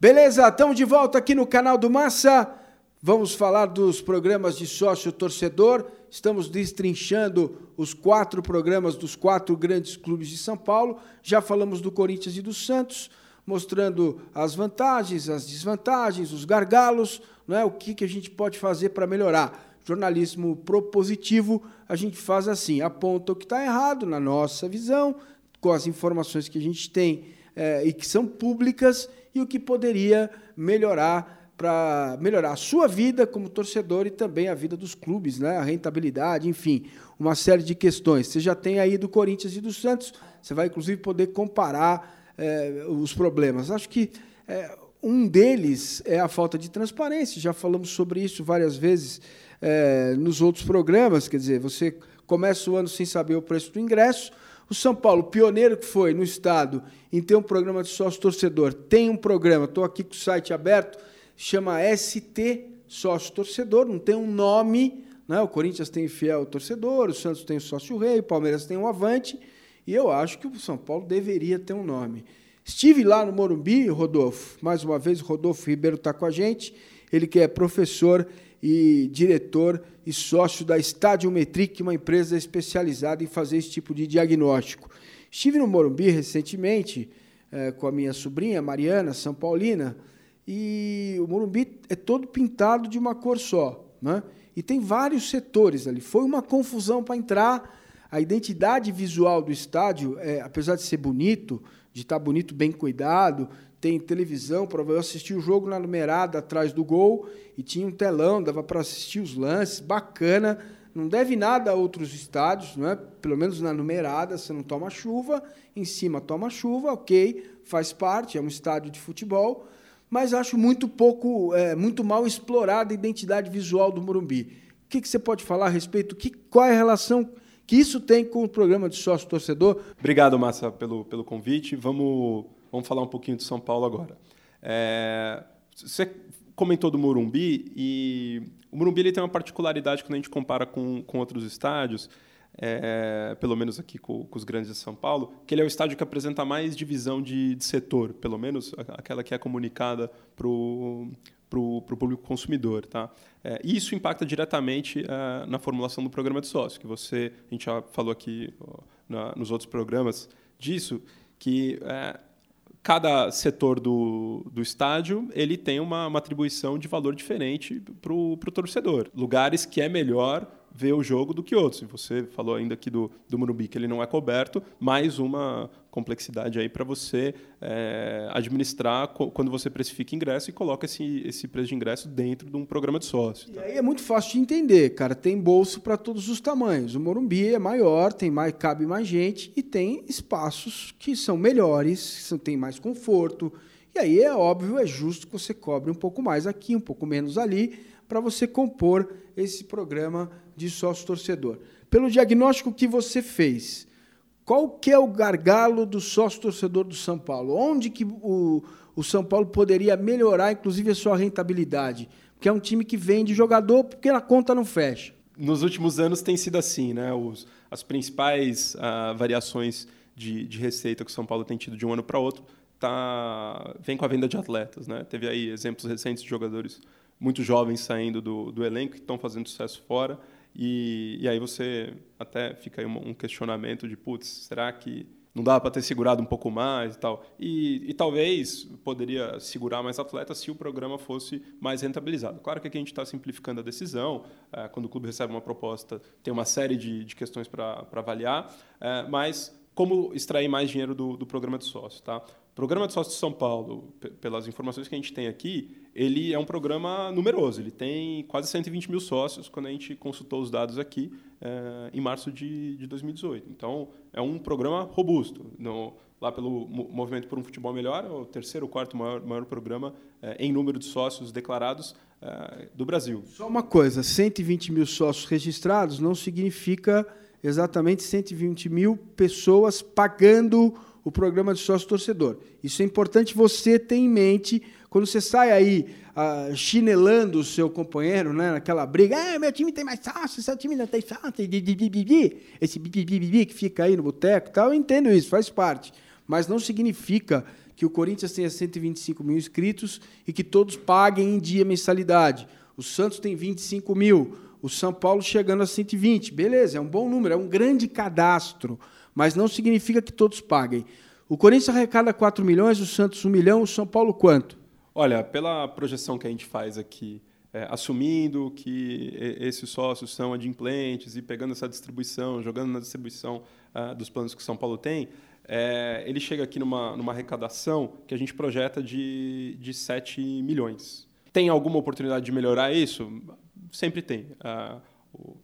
Beleza, estamos de volta aqui no canal do Massa. Vamos falar dos programas de sócio torcedor. Estamos destrinchando os quatro programas dos quatro grandes clubes de São Paulo. Já falamos do Corinthians e do Santos, mostrando as vantagens, as desvantagens, os gargalos, não é? o que, que a gente pode fazer para melhorar. Jornalismo propositivo, a gente faz assim: aponta o que está errado na nossa visão, com as informações que a gente tem é, e que são públicas e o que poderia melhorar para melhorar a sua vida como torcedor e também a vida dos clubes, né? a rentabilidade, enfim, uma série de questões. Você já tem aí do Corinthians e do Santos, você vai inclusive poder comparar é, os problemas. Acho que é, um deles é a falta de transparência, já falamos sobre isso várias vezes é, nos outros programas, quer dizer, você começa o ano sem saber o preço do ingresso, o São Paulo, pioneiro que foi no estado em ter um programa de sócio torcedor, tem um programa, estou aqui com o site aberto, chama ST Sócio Torcedor, não tem um nome, né? o Corinthians tem Fiel Torcedor, o Santos tem o Sócio Rei, o Palmeiras tem o Avante, e eu acho que o São Paulo deveria ter um nome. Estive lá no Morumbi, Rodolfo, mais uma vez o Rodolfo Ribeiro está com a gente, ele que é professor e diretor e sócio da Stadiometric, uma empresa especializada em fazer esse tipo de diagnóstico. Estive no Morumbi recentemente é, com a minha sobrinha, Mariana, São Paulina, e o Morumbi é todo pintado de uma cor só. Né? E tem vários setores ali. Foi uma confusão para entrar. A identidade visual do estádio, é, apesar de ser bonito, de estar bonito, bem cuidado, tem televisão para eu assistir o jogo na numerada atrás do gol e tinha um telão, dava para assistir os lances, bacana. Não deve nada a outros estádios, não é? Pelo menos na numerada, você não toma chuva, em cima toma chuva, ok, faz parte, é um estádio de futebol, mas acho muito pouco, é, muito mal explorada a identidade visual do Morumbi. O que, que você pode falar a respeito? Que, qual é a relação que isso tem com o programa de sócio torcedor? Obrigado, Massa, pelo, pelo convite. Vamos Vamos falar um pouquinho de São Paulo agora. É, você comentou do Morumbi e o Morumbi ele tem uma particularidade quando a gente compara com, com outros estádios, é, pelo menos aqui com, com, os grandes de São Paulo, que ele é o estádio que apresenta mais divisão de, de setor, pelo menos aquela que é comunicada para o público consumidor. Tá? É, isso impacta diretamente é, na formulação do programa de sócio, que você, a gente já falou aqui na, nos outros programas disso, que é, cada setor do, do estádio ele tem uma, uma atribuição de valor diferente para o torcedor. Lugares que é melhor ver o jogo do que outros. Você falou ainda aqui do, do Morumbi, que ele não é coberto, mais uma complexidade aí para você é, administrar quando você precifica ingresso e coloca esse, esse preço de ingresso dentro de um programa de sócio. Tá? E aí é muito fácil de entender, cara. Tem bolso para todos os tamanhos. O Morumbi é maior, tem mais, cabe mais gente e tem espaços que são melhores, que tem mais conforto. E aí é óbvio, é justo que você cobre um pouco mais aqui, um pouco menos ali, para você compor esse programa de sócio torcedor. Pelo diagnóstico que você fez, qual que é o gargalo do sócio torcedor do São Paulo? Onde que o, o São Paulo poderia melhorar, inclusive, a sua rentabilidade? Porque é um time que vende jogador porque a conta não fecha. Nos últimos anos tem sido assim, né? Os, as principais uh, variações de, de receita que o São Paulo tem tido de um ano para outro tá, vem com a venda de atletas, né? Teve aí exemplos recentes de jogadores muito jovens saindo do, do elenco que estão fazendo sucesso fora. E, e aí você até fica aí um, um questionamento de, putz, será que não dá para ter segurado um pouco mais e tal. E, e, talvez poderia segurar mais atletas se o programa fosse mais rentabilizado. Claro que aqui a gente está simplificando a decisão. É, quando o clube recebe uma proposta, tem uma série de, de questões para avaliar, é, mas como extrair mais dinheiro do, do programa de sócio. Tá? Programa de sócio de São Paulo, pelas informações que a gente tem aqui, ele é um programa numeroso. Ele tem quase 120 mil sócios quando a gente consultou os dados aqui é, em março de, de 2018. Então, é um programa robusto. No, lá pelo Movimento por um Futebol Melhor, é o terceiro ou quarto maior, maior programa é, em número de sócios declarados é, do Brasil. Só uma coisa, 120 mil sócios registrados não significa exatamente 120 mil pessoas pagando o programa de sócio torcedor. Isso é importante você ter em mente quando você sai aí uh, chinelando o seu companheiro, né, naquela briga, ah, meu time tem mais sócio, seu time não tem sócio, esse bibibibi que fica aí no boteco tal, eu entendo isso, faz parte. Mas não significa que o Corinthians tenha 125 mil inscritos e que todos paguem em dia mensalidade. O Santos tem 25 mil, o São Paulo chegando a 120. Beleza, é um bom número, é um grande cadastro, mas não significa que todos paguem. O Corinthians arrecada 4 milhões, o Santos 1 milhão, o São Paulo quanto? Olha, pela projeção que a gente faz aqui, é, assumindo que esses sócios são adimplentes e pegando essa distribuição, jogando na distribuição uh, dos planos que São Paulo tem, é, ele chega aqui numa, numa arrecadação que a gente projeta de, de 7 milhões. Tem alguma oportunidade de melhorar isso? Sempre tem. Ah,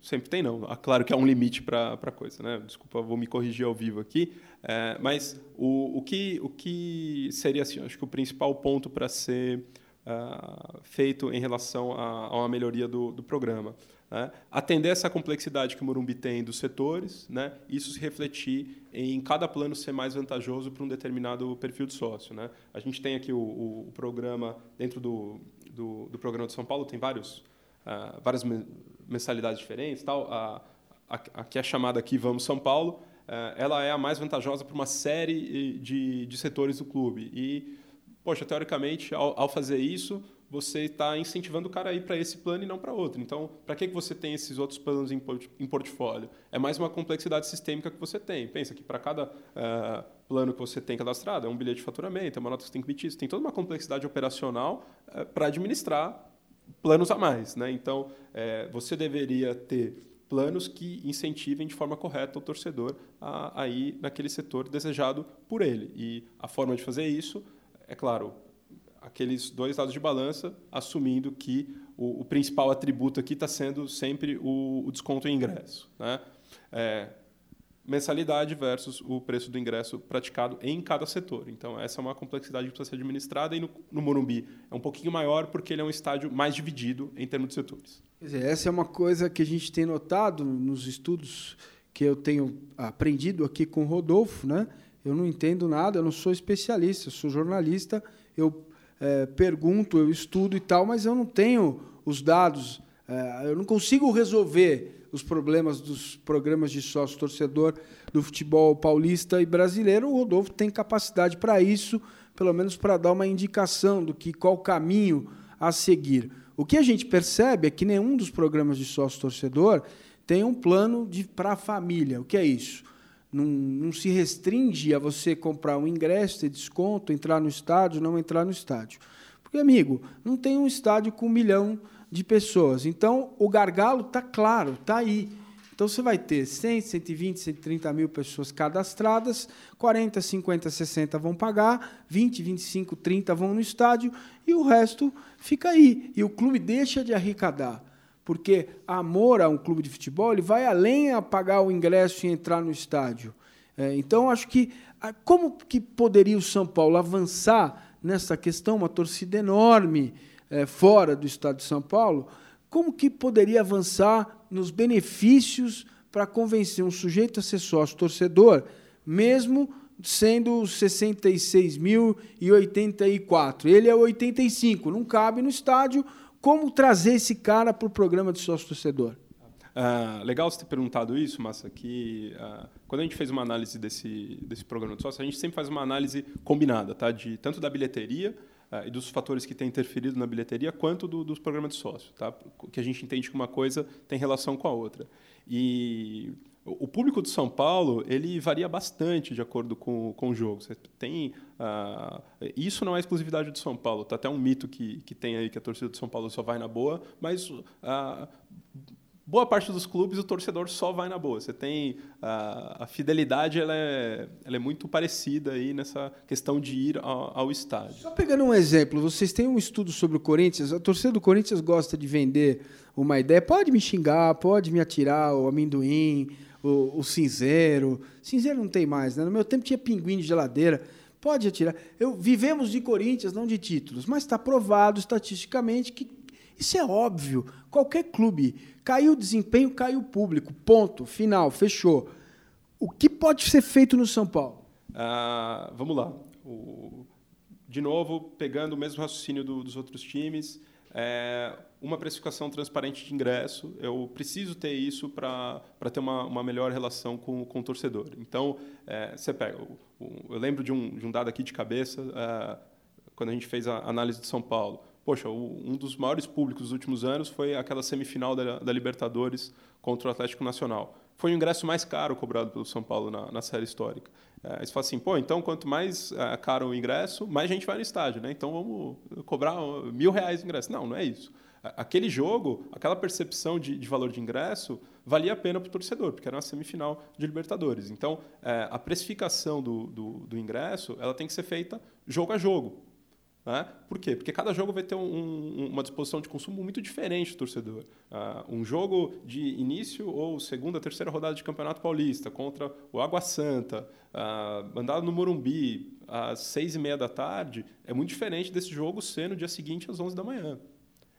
sempre tem, não. Ah, claro que há um limite para a coisa. Né? Desculpa, vou me corrigir ao vivo aqui. É, mas o, o, que, o que seria, assim, acho que o principal ponto para ser uh, feito em relação a, a uma melhoria do, do programa? Né? Atender essa complexidade que o Morumbi tem dos setores, né? isso se refletir em cada plano ser mais vantajoso para um determinado perfil de sócio. Né? A gente tem aqui o, o, o programa, dentro do, do, do, programa de São Paulo, tem vários, uh, várias mensalidades diferentes. Tal. A, a, a, que é chamada aqui Vamos São Paulo, uh, ela é a mais vantajosa para uma série de, de setores do clube. E, poxa, teoricamente, ao, ao fazer isso, você está incentivando o cara a ir para esse plano e não para outro. Então, para que, que você tem esses outros planos em, em portfólio? É mais uma complexidade sistêmica que você tem. Pensa que para cada uh, plano que você tem cadastrado, é um bilhete de faturamento, é uma nota que você tem que emitir, você tem toda uma complexidade operacional uh, para administrar planos a mais. Né? Então, uh, você deveria ter planos que incentivem de forma correta o torcedor a, a ir naquele setor desejado por ele. E a forma de fazer isso, é claro, aqueles dois lados de balança, assumindo que o, o principal atributo aqui está sendo sempre o, o, desconto em ingresso. Né? É, mensalidade versus o preço do ingresso praticado em cada setor. Então, essa é uma complexidade que precisa ser administrada e no, no Morumbi é um pouquinho maior porque ele é um estádio mais dividido em termos de setores. Dizer, essa é uma coisa que a gente tem notado nos estudos que eu tenho aprendido aqui com o Rodolfo. Né? Eu não entendo nada, eu não sou especialista, eu sou jornalista, eu é, pergunto, eu estudo e tal, mas eu não tenho os dados, é, eu não consigo resolver os problemas dos programas de sócio-torcedor do futebol paulista e brasileiro. O Rodolfo tem capacidade para isso, pelo menos para dar uma indicação do que qual caminho a seguir. O que a gente percebe é que nenhum dos programas de sócio-torcedor tem um plano para a família. O que é isso? não, não se restringe a você comprar um ingresso, ter desconto, entrar no estádio, não entrar no estádio. Porque, amigo, não tem um estádio com um milhão de pessoas. Então, o gargalo está claro, está aí. Então, você vai ter 100, 120, 130 mil pessoas cadastradas, 40, 50, 60 vão pagar, 20, 25, 30 vão no estádio e o resto fica aí. E o clube deixa de arrecadar porque amor a um clube de futebol ele vai além a pagar o ingresso e entrar no estádio. É, então, acho que como que poderia o São Paulo avançar nessa questão, uma torcida enorme é, fora do estado de São Paulo, como que poderia avançar nos benefícios para convencer um sujeito a ser sócio torcedor, mesmo sendo 66.084. Ele é 85, não cabe no estádio, como trazer esse cara para o programa de sócio-torcedor? Uh, legal você ter perguntado isso, Massa, que uh, quando a gente fez uma análise desse, desse programa de sócio, a gente sempre faz uma análise combinada, tá? de, tanto da bilheteria e dos fatores que têm interferido na bilheteria, quanto do, dos programas de sócio, tá? que a gente entende que uma coisa tem relação com a outra. E o público de São Paulo ele varia bastante de acordo com, com o jogo. Você tem uh, isso não é exclusividade de São Paulo. Tá até um mito que, que tem aí que a torcida de São Paulo só vai na boa, mas uh, boa parte dos clubes o torcedor só vai na boa. Você tem uh, a fidelidade ela é, ela é muito parecida aí nessa questão de ir ao, ao estádio. Só pegando um exemplo, vocês têm um estudo sobre o Corinthians. A torcida do Corinthians gosta de vender uma ideia. Pode me xingar, pode me atirar o amendoim o, o cinzeiro. Cinzeiro não tem mais, né? No meu tempo tinha pinguim de geladeira. Pode atirar. Eu, vivemos de Corinthians, não de títulos, mas está provado estatisticamente que isso é óbvio. Qualquer clube. Caiu o desempenho, caiu o público. Ponto. Final. Fechou. O que pode ser feito no São Paulo? Ah, vamos lá. O, de novo, pegando o mesmo raciocínio do, dos outros times, é uma precificação transparente de ingresso. Eu preciso ter isso para ter uma, uma melhor relação com, com o torcedor. Então, é, você pega. O, o, eu lembro de um, de um dado aqui de cabeça, é, quando a gente fez a análise de São Paulo. Poxa, um dos maiores públicos dos últimos anos foi aquela semifinal da, da Libertadores contra o Atlético Nacional. Foi o ingresso mais caro cobrado pelo São Paulo na, na série histórica. É, aí você fala assim, pô, então quanto mais é, caro o ingresso, mais gente vai no estádio, né? Então vamos cobrar mil reais de ingresso. Não, não é isso aquele jogo, aquela percepção de, de, valor de ingresso, valia a pena para o torcedor, porque era uma semifinal de Libertadores. Então, é, a precificação do, do, do, ingresso ela tem que ser feita jogo a jogo. Né? Por quê? Porque cada jogo vai ter um, um, uma disposição de consumo muito diferente do torcedor. Uh, um jogo de início ou segunda, terceira rodada de Campeonato Paulista contra o Água Santa, uh, no Morumbi às seis e meia da tarde, é muito diferente desse jogo ser no dia seguinte às onze da manhã.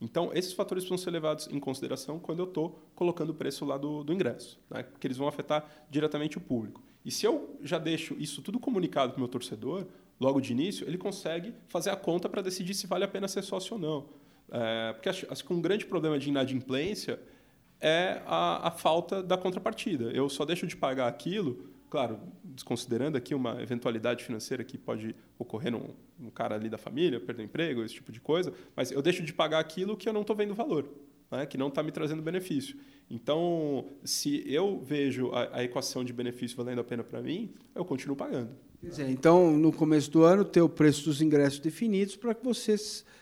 Então, esses fatores precisam ser levados em consideração quando eu estou colocando o preço lá do, do ingresso, né? porque eles vão afetar diretamente o público. E se eu já deixo isso tudo comunicado para o meu torcedor, logo de início, ele consegue fazer a conta para decidir se vale a pena ser sócio ou não. É, porque acho, acho que um grande problema de inadimplência é a, a falta da contrapartida. Eu só deixo de pagar aquilo claro, desconsiderando aqui uma eventualidade financeira que pode ocorrer num, num cara ali da família, perder emprego, esse tipo de coisa, mas eu deixo de pagar aquilo que eu não estou vendo valor, né? que não está me trazendo benefício. Então, se eu vejo a, a equação de benefício valendo a pena para mim, eu continuo pagando. Dizer, então, no começo do ano, ter o preço dos ingressos definidos para que você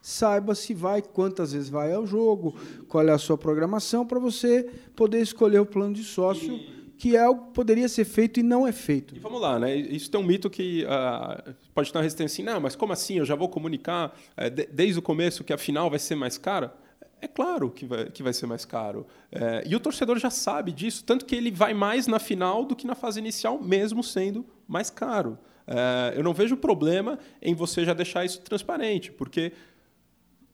saiba se vai, quantas vezes vai ao jogo, qual é a sua programação, para você poder escolher o plano de sócio. E que é algo que poderia ser feito e não é feito. E vamos lá, né? Isso tem um mito que uh, pode ter uma resistência assim, não, mas como assim? Eu já vou comunicar uh, de, desde o começo que a final vai ser mais cara? É claro que vai, que vai ser mais caro. É, e o torcedor já sabe disso, tanto que ele vai mais na final do que na fase inicial, mesmo sendo mais caro. É, eu não vejo problema em você já deixar isso transparente, porque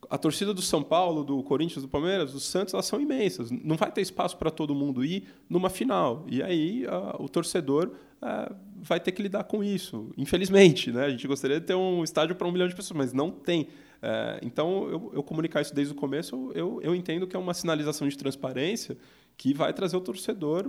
a torcida do São Paulo, do Corinthians, do Palmeiras, do Santos, elas são imensas. Não vai ter espaço para todo mundo ir numa final. E aí a, o torcedor a, vai ter que lidar com isso. Infelizmente, né? A gente gostaria de ter um estádio para um milhão de pessoas, mas não tem. É, então, eu, eu, comunicar isso desde o começo, eu, eu entendo que é uma sinalização de transparência que vai trazer o torcedor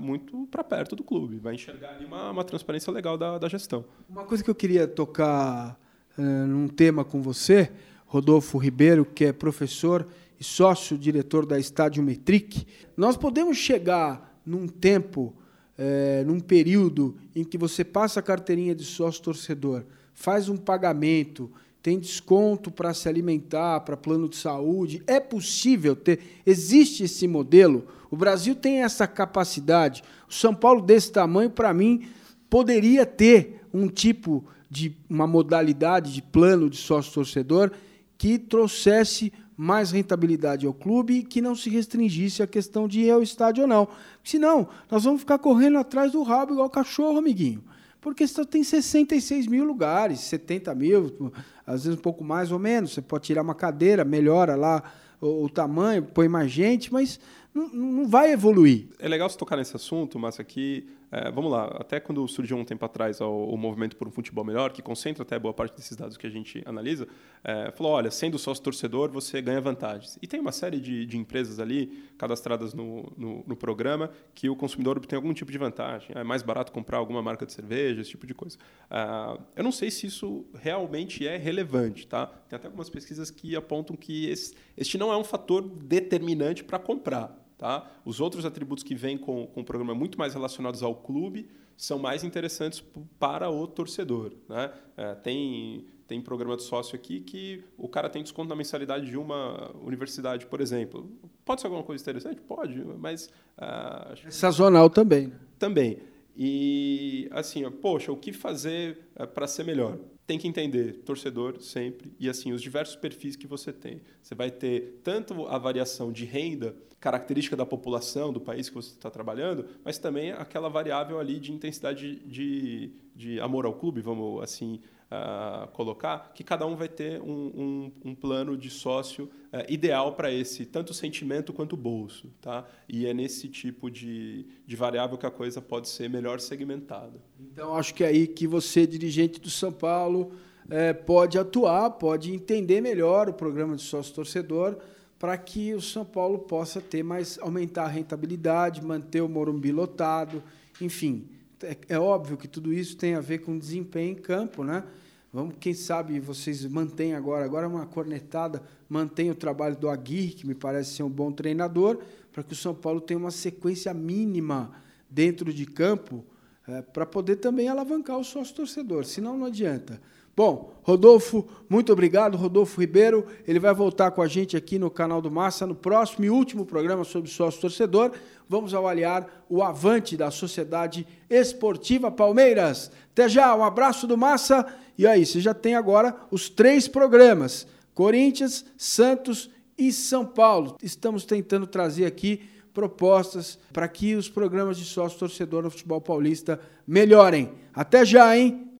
muito para perto do clube, vai enxergar ali uma, uma transparência legal da, da, gestão. Uma coisa que eu queria tocar uh, num tema com você Rodolfo Ribeiro, que é professor e sócio-diretor da Estádio Metric, nós podemos chegar num tempo, é, num período em que você passa a carteirinha de sócio-torcedor, faz um pagamento, tem desconto para se alimentar, para plano de saúde. É possível ter, existe esse modelo. O Brasil tem essa capacidade. O São Paulo desse tamanho, para mim, poderia ter um tipo de uma modalidade de plano de sócio torcedor que trouxesse mais rentabilidade ao clube e que não se restringisse a questão de ir ao estádio ou não. Senão, nós vamos ficar correndo atrás do rabo igual cachorro, amiguinho. Porque você tem 66 mil lugares, 70 mil, às vezes um pouco mais ou menos. Você pode tirar uma cadeira, melhora lá o, o tamanho, põe mais gente, mas não, não vai evoluir. É legal você tocar nesse assunto, mas aqui é, vamos lá, até quando surgiu um tempo atrás o, movimento por um futebol melhor, que concentra até boa parte desses dados que a gente analisa, é, falou: olha, sendo sócio torcedor, você ganha vantagens. E tem uma série de, de empresas ali cadastradas no, no, no, programa que o consumidor obtém algum tipo de vantagem. É mais barato comprar alguma marca de cerveja, esse tipo de coisa. É, eu não sei se isso realmente é relevante, tá? Tem até algumas pesquisas que apontam que esse, este não é um fator determinante para comprar. Tá? Os outros atributos que vêm com, com o programa muito mais relacionados ao clube são mais interessantes para o torcedor. Né? É, tem, tem programa de sócio aqui que o cara tem desconto na mensalidade de uma universidade, por exemplo. Pode ser alguma coisa interessante? Pode, mas... É sazonal também. Né? Também. E, assim, ó, poxa, o que fazer uh, para ser melhor? Tem que entender torcedor sempre e assim os diversos perfis que você tem. Você vai ter tanto a variação de renda, característica da população do país que você está trabalhando, mas também aquela variável ali de intensidade de, de amor ao clube, vamos assim uh, colocar, que cada um vai ter um, um, um plano de sócio uh, ideal para esse tanto sentimento quanto bolso, tá? E é nesse tipo de, de variável que a coisa pode ser melhor segmentada. Então acho que é aí que você dirigente do São Paulo é, pode atuar, pode entender melhor o programa de sócio-torcedor para que o São Paulo possa ter mais, aumentar a rentabilidade, manter o Morumbi lotado, enfim. É, é óbvio que tudo isso tem a ver com desempenho em campo, né? Vamos, quem sabe vocês mantêm agora, agora é uma cornetada, mantém o trabalho do Aguirre, que me parece ser um bom treinador, para que o São Paulo tenha uma sequência mínima dentro de campo, é, para poder também alavancar o sócio torcedor, senão não adianta. Bom, Rodolfo, muito obrigado, Rodolfo Ribeiro. Ele vai voltar com a gente aqui no canal do Massa no próximo e último programa sobre sócio torcedor. Vamos avaliar o avante da Sociedade Esportiva Palmeiras. Até já, um abraço do Massa. E aí, você já tem agora os três programas: Corinthians, Santos e São Paulo. Estamos tentando trazer aqui propostas para que os programas de sócio torcedor no futebol paulista melhorem. Até já, hein?